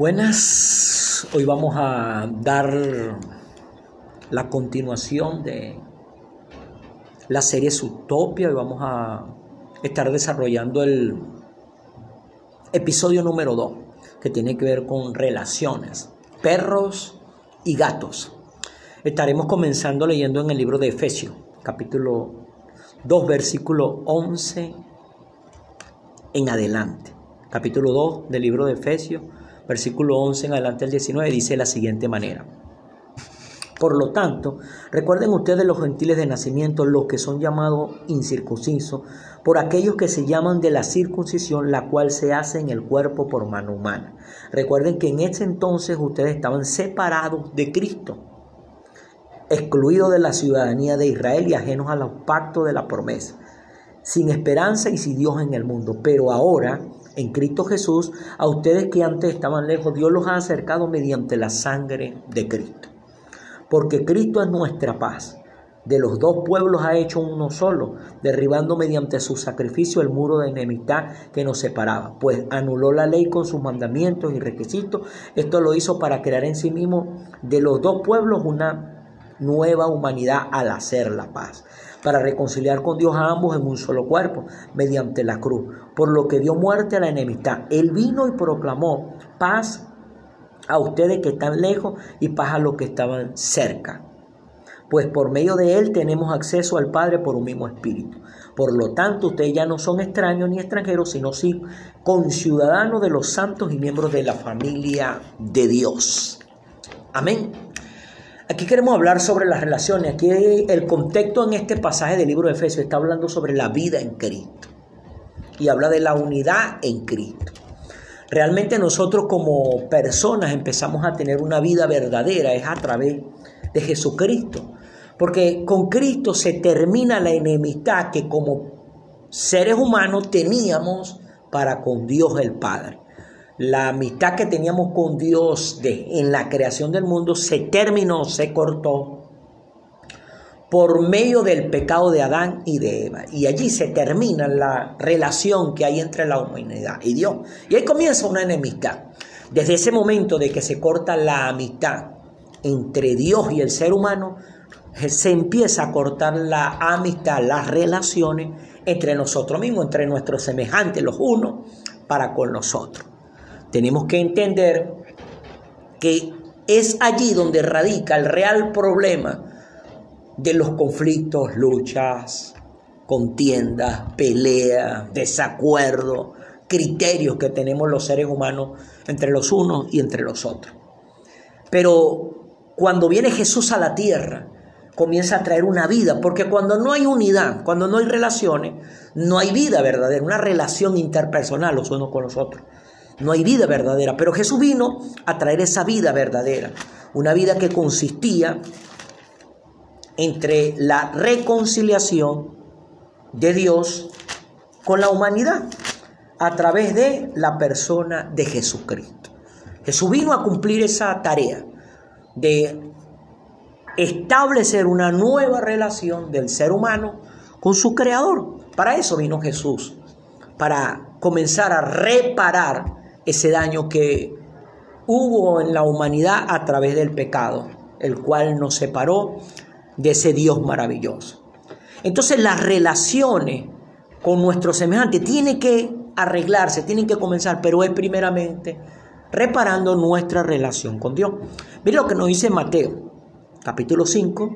Buenas, hoy vamos a dar la continuación de la serie Utopia y vamos a estar desarrollando el episodio número 2 que tiene que ver con relaciones, perros y gatos. Estaremos comenzando leyendo en el libro de Efesios, capítulo 2, versículo 11 en adelante. Capítulo 2 del libro de Efesios versículo 11 en adelante al 19, dice de la siguiente manera. Por lo tanto, recuerden ustedes los gentiles de nacimiento, los que son llamados incircuncisos, por aquellos que se llaman de la circuncisión, la cual se hace en el cuerpo por mano humana. Recuerden que en ese entonces ustedes estaban separados de Cristo, excluidos de la ciudadanía de Israel y ajenos a los pactos de la promesa, sin esperanza y sin Dios en el mundo. Pero ahora en Cristo Jesús, a ustedes que antes estaban lejos, Dios los ha acercado mediante la sangre de Cristo. Porque Cristo es nuestra paz. De los dos pueblos ha hecho uno solo, derribando mediante su sacrificio el muro de enemistad que nos separaba, pues anuló la ley con sus mandamientos y requisitos. Esto lo hizo para crear en sí mismo de los dos pueblos una nueva humanidad al hacer la paz para reconciliar con Dios a ambos en un solo cuerpo, mediante la cruz, por lo que dio muerte a la enemistad. Él vino y proclamó paz a ustedes que están lejos y paz a los que estaban cerca. Pues por medio de Él tenemos acceso al Padre por un mismo espíritu. Por lo tanto, ustedes ya no son extraños ni extranjeros, sino sí conciudadanos de los santos y miembros de la familia de Dios. Amén. Aquí queremos hablar sobre las relaciones. Aquí el contexto en este pasaje del libro de Efesios está hablando sobre la vida en Cristo. Y habla de la unidad en Cristo. Realmente nosotros como personas empezamos a tener una vida verdadera, es a través de Jesucristo. Porque con Cristo se termina la enemistad que como seres humanos teníamos para con Dios el Padre la amistad que teníamos con Dios en la creación del mundo se terminó, se cortó por medio del pecado de Adán y de Eva. Y allí se termina la relación que hay entre la humanidad y Dios. Y ahí comienza una enemistad. Desde ese momento de que se corta la amistad entre Dios y el ser humano, se empieza a cortar la amistad, las relaciones entre nosotros mismos, entre nuestros semejantes, los unos para con nosotros tenemos que entender que es allí donde radica el real problema de los conflictos, luchas, contiendas, peleas, desacuerdos, criterios que tenemos los seres humanos entre los unos y entre los otros. Pero cuando viene Jesús a la tierra, comienza a traer una vida, porque cuando no hay unidad, cuando no hay relaciones, no hay vida verdadera, una relación interpersonal los unos con los otros no hay vida verdadera. Pero Jesús vino a traer esa vida verdadera, una vida que consistía entre la reconciliación de Dios con la humanidad a través de la persona de Jesucristo. Jesús vino a cumplir esa tarea de establecer una nueva relación del ser humano con su creador. Para eso vino Jesús, para comenzar a reparar ese daño que hubo en la humanidad a través del pecado, el cual nos separó de ese Dios maravilloso. Entonces las relaciones con nuestros semejantes tienen que arreglarse, tienen que comenzar, pero es primeramente reparando nuestra relación con Dios. Mire lo que nos dice Mateo, capítulo 5,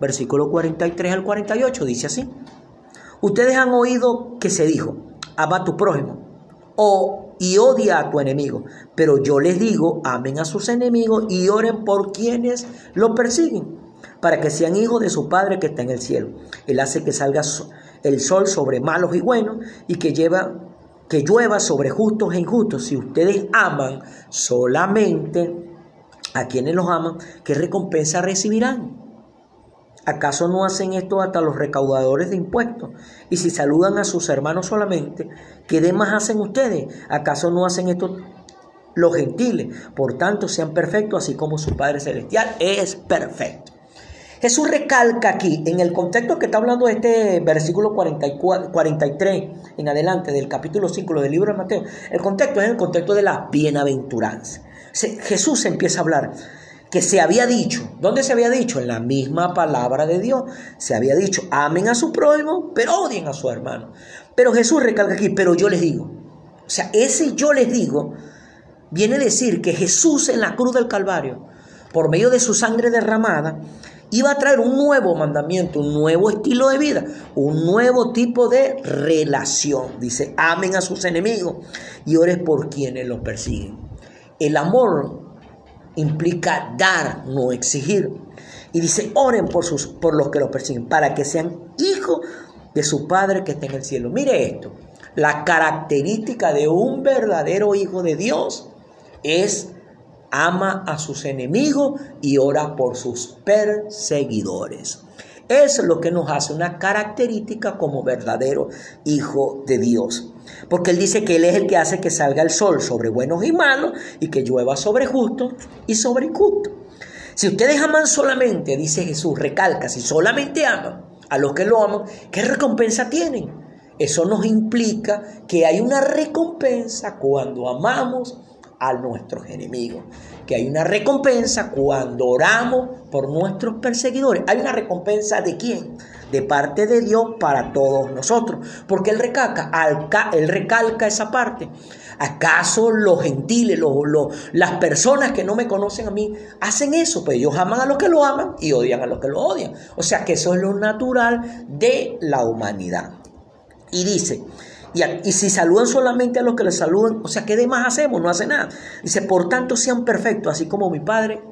versículo 43 al 48, dice así. Ustedes han oído que se dijo, ama a tu prójimo, o y odia a tu enemigo. Pero yo les digo, amen a sus enemigos y oren por quienes los persiguen, para que sean hijos de su Padre que está en el cielo. Él hace que salga el sol sobre malos y buenos y que lleva que llueva sobre justos e injustos. Si ustedes aman solamente a quienes los aman, ¿qué recompensa recibirán? ¿Acaso no hacen esto hasta los recaudadores de impuestos? Y si saludan a sus hermanos solamente, ¿qué demás hacen ustedes? ¿Acaso no hacen esto los gentiles? Por tanto, sean perfectos, así como su Padre Celestial es perfecto. Jesús recalca aquí, en el contexto que está hablando este versículo 44, 43 en adelante del capítulo 5 del libro de Mateo, el contexto es el contexto de la bienaventuranza. Jesús empieza a hablar que se había dicho, ¿dónde se había dicho? En la misma palabra de Dios. Se había dicho, amen a su prójimo, pero odien a su hermano. Pero Jesús recalca aquí, pero yo les digo. O sea, ese yo les digo viene a decir que Jesús en la cruz del Calvario, por medio de su sangre derramada, iba a traer un nuevo mandamiento, un nuevo estilo de vida, un nuevo tipo de relación. Dice, amen a sus enemigos y ores por quienes los persiguen. El amor implica dar, no exigir. Y dice, oren por, sus, por los que los persiguen, para que sean hijos de su Padre que está en el cielo. Mire esto, la característica de un verdadero hijo de Dios es ama a sus enemigos y ora por sus perseguidores. Es lo que nos hace una característica como verdadero hijo de Dios. Porque Él dice que Él es el que hace que salga el sol sobre buenos y malos y que llueva sobre justos y sobre injustos. Si ustedes aman solamente, dice Jesús, recalca, si solamente aman a los que lo aman, ¿qué recompensa tienen? Eso nos implica que hay una recompensa cuando amamos a nuestros enemigos. Que hay una recompensa cuando oramos por nuestros perseguidores. Hay una recompensa de quién? De parte de Dios para todos nosotros. Porque Él recalca, él recalca esa parte. ¿Acaso los gentiles, las personas que no me conocen a mí, hacen eso? Pues ellos aman a los que lo aman y odian a los que lo odian. O sea que eso es lo natural de la humanidad. Y dice, y, si saludan solamente a los que les saludan, o sea, ¿qué demás hacemos? No hace nada. Dice, por tanto sean perfectos, así como mi Padre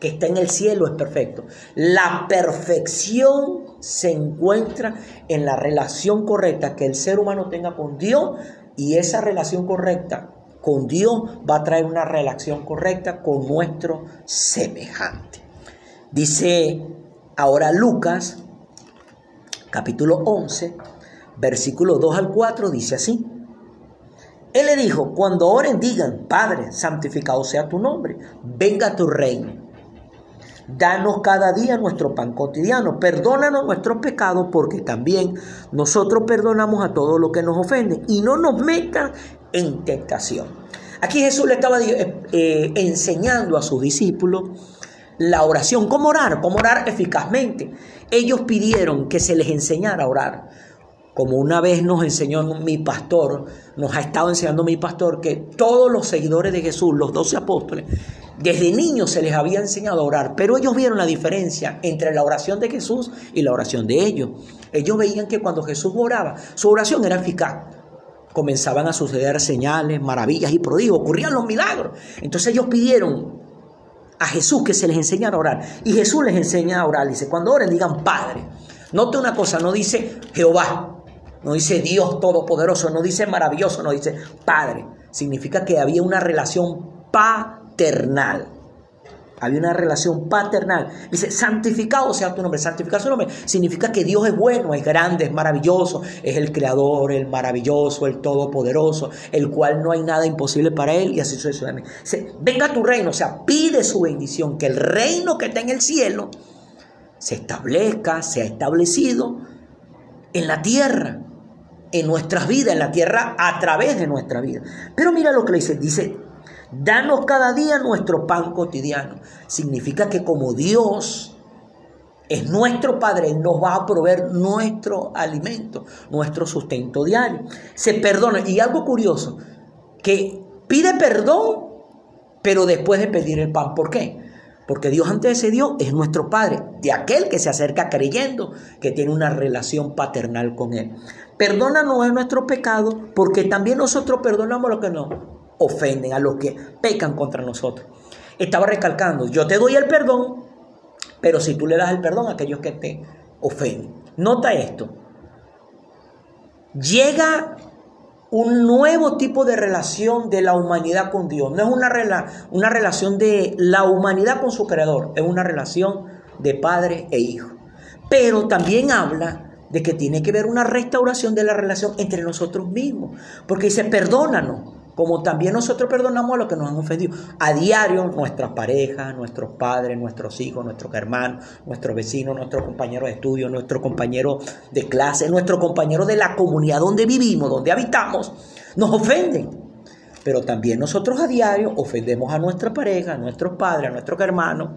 que está en el cielo es perfecto. La perfección se encuentra en la relación correcta que el ser humano tenga con Dios y esa relación correcta con Dios va a traer una relación correcta con nuestro semejante. Dice ahora Lucas, capítulo 11, versículo 2 al 4 dice así. Él le dijo, cuando oren digan, Padre, santificado sea tu nombre, venga tu reino. Danos cada día nuestro pan cotidiano, perdónanos nuestros pecados porque también nosotros perdonamos a todos los que nos ofenden y no nos metan en tentación. Aquí Jesús le estaba eh, eh, enseñando a sus discípulos la oración, cómo orar, cómo orar eficazmente. Ellos pidieron que se les enseñara a orar como una vez nos enseñó mi pastor, nos ha estado enseñando mi pastor, que todos los seguidores de Jesús, los doce apóstoles, desde niños se les había enseñado a orar, pero ellos vieron la diferencia entre la oración de Jesús y la oración de ellos. Ellos veían que cuando Jesús oraba, su oración era eficaz. Comenzaban a suceder señales, maravillas y prodigios, ocurrían los milagros. Entonces ellos pidieron a Jesús que se les enseñara a orar. Y Jesús les enseña a orar. Dice, cuando oren digan Padre. Note una cosa, no dice Jehová, no dice Dios todopoderoso, no dice maravilloso, no dice Padre. Significa que había una relación paternal. Había una relación paternal. Dice, santificado sea tu nombre. Santificado su nombre significa que Dios es bueno, es grande, es maravilloso, es el creador, el maravilloso, el todopoderoso, el cual no hay nada imposible para él y así sucesivamente. Dice, venga tu reino, o sea, pide su bendición, que el reino que está en el cielo se establezca, sea establecido en la tierra en nuestras vidas, en la tierra, a través de nuestra vida. Pero mira lo que le dice, dice, danos cada día nuestro pan cotidiano. Significa que como Dios es nuestro Padre, nos va a proveer nuestro alimento, nuestro sustento diario. Se perdona. Y algo curioso, que pide perdón, pero después de pedir el pan. ¿Por qué? Porque Dios antes de ese Dios es nuestro Padre, de aquel que se acerca creyendo que tiene una relación paternal con Él. Perdónanos nuestro pecado, porque también nosotros perdonamos a los que nos ofenden, a los que pecan contra nosotros. Estaba recalcando, yo te doy el perdón, pero si tú le das el perdón a aquellos que te ofenden. Nota esto. Llega un nuevo tipo de relación de la humanidad con Dios. No es una, una relación de la humanidad con su creador, es una relación de padre e hijo. Pero también habla de que tiene que haber una restauración de la relación entre nosotros mismos. Porque dice, perdónanos, como también nosotros perdonamos a los que nos han ofendido. A diario, nuestras parejas, nuestros padres, nuestros hijos, nuestros hermanos, nuestros vecinos, nuestros compañeros de estudio, nuestros compañeros de clase, nuestros compañeros de la comunidad donde vivimos, donde habitamos, nos ofenden. Pero también nosotros a diario ofendemos a nuestra pareja, a nuestros padres, a nuestros hermanos,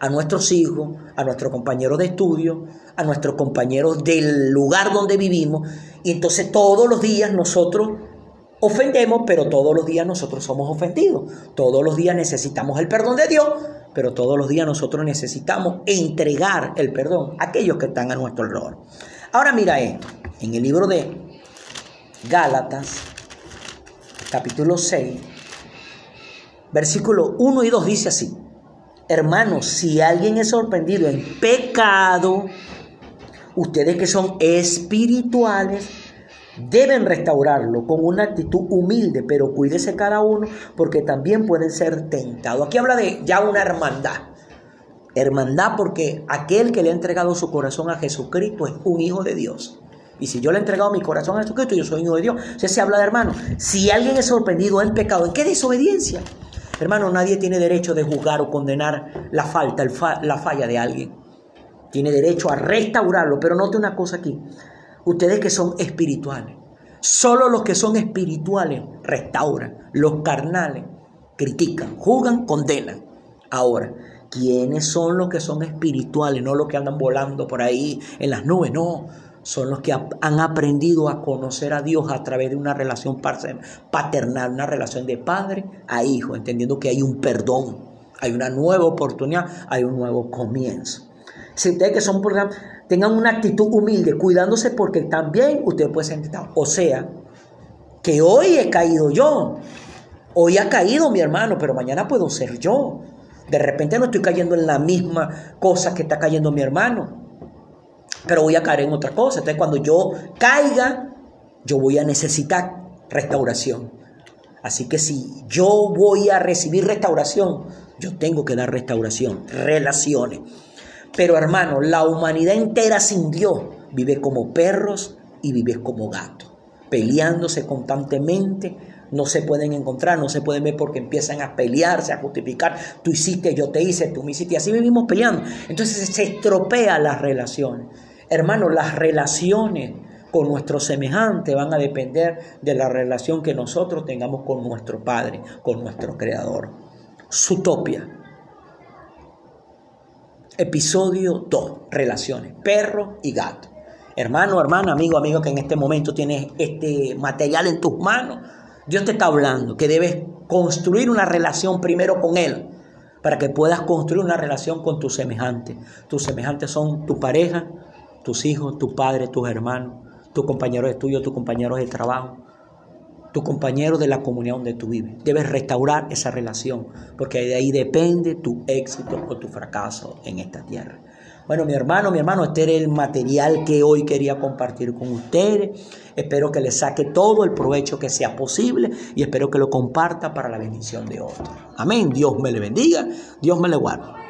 a nuestros hijos, a nuestros compañeros de estudio, a nuestros compañeros del lugar donde vivimos. Y entonces todos los días nosotros ofendemos, pero todos los días nosotros somos ofendidos. Todos los días necesitamos el perdón de Dios, pero todos los días nosotros necesitamos entregar el perdón a aquellos que están a nuestro error. Ahora mira esto, en el libro de Gálatas, capítulo 6, versículo 1 y 2 dice así, hermanos, si alguien es sorprendido en pecado, ustedes que son espirituales, deben restaurarlo con una actitud humilde, pero cuídese cada uno porque también pueden ser tentados. Aquí habla de ya una hermandad. Hermandad porque aquel que le ha entregado su corazón a Jesucristo es un hijo de Dios. Y si yo le he entregado mi corazón a Jesucristo, yo soy hijo de Dios. O se habla de hermano. Si alguien es sorprendido en pecado, ¿en qué desobediencia? Hermano, nadie tiene derecho de juzgar o condenar la falta, la falla de alguien. Tiene derecho a restaurarlo. Pero note una cosa aquí. Ustedes que son espirituales. Solo los que son espirituales restauran. Los carnales critican, juzgan, condenan. Ahora, ¿quiénes son los que son espirituales? No los que andan volando por ahí en las nubes, no son los que han aprendido a conocer a Dios a través de una relación paternal, una relación de padre a hijo, entendiendo que hay un perdón, hay una nueva oportunidad, hay un nuevo comienzo. Si ustedes que son tengan una actitud humilde, cuidándose porque también ustedes pueden ser. O sea, que hoy he caído yo, hoy ha caído mi hermano, pero mañana puedo ser yo. De repente no estoy cayendo en la misma cosa que está cayendo mi hermano pero voy a caer en otra cosa. Entonces cuando yo caiga, yo voy a necesitar restauración. Así que si yo voy a recibir restauración, yo tengo que dar restauración, relaciones. Pero hermano, la humanidad entera sin Dios vive como perros y vive como gatos, peleándose constantemente, no se pueden encontrar, no se pueden ver porque empiezan a pelearse, a justificar, tú hiciste, yo te hice, tú me hiciste, y así vivimos peleando. Entonces se estropea las relaciones. Hermano, las relaciones con nuestros semejantes van a depender de la relación que nosotros tengamos con nuestro Padre, con nuestro Creador. Sutopia. Episodio 2. Relaciones. Perro y gato. Hermano, hermana, amigo, amigo que en este momento tienes este material en tus manos. Dios te está hablando que debes construir una relación primero con Él para que puedas construir una relación con tus semejantes. Tus semejantes son tu pareja, tus hijos, tu padre, tus hermanos, tus compañeros de estudio, tus compañeros de trabajo, tus compañeros de la comunidad donde tú vives. Debes restaurar esa relación, porque de ahí depende tu éxito o tu fracaso en esta tierra. Bueno, mi hermano, mi hermano, este era el material que hoy quería compartir con ustedes. Espero que les saque todo el provecho que sea posible y espero que lo comparta para la bendición de otros. Amén. Dios me le bendiga, Dios me le guarde.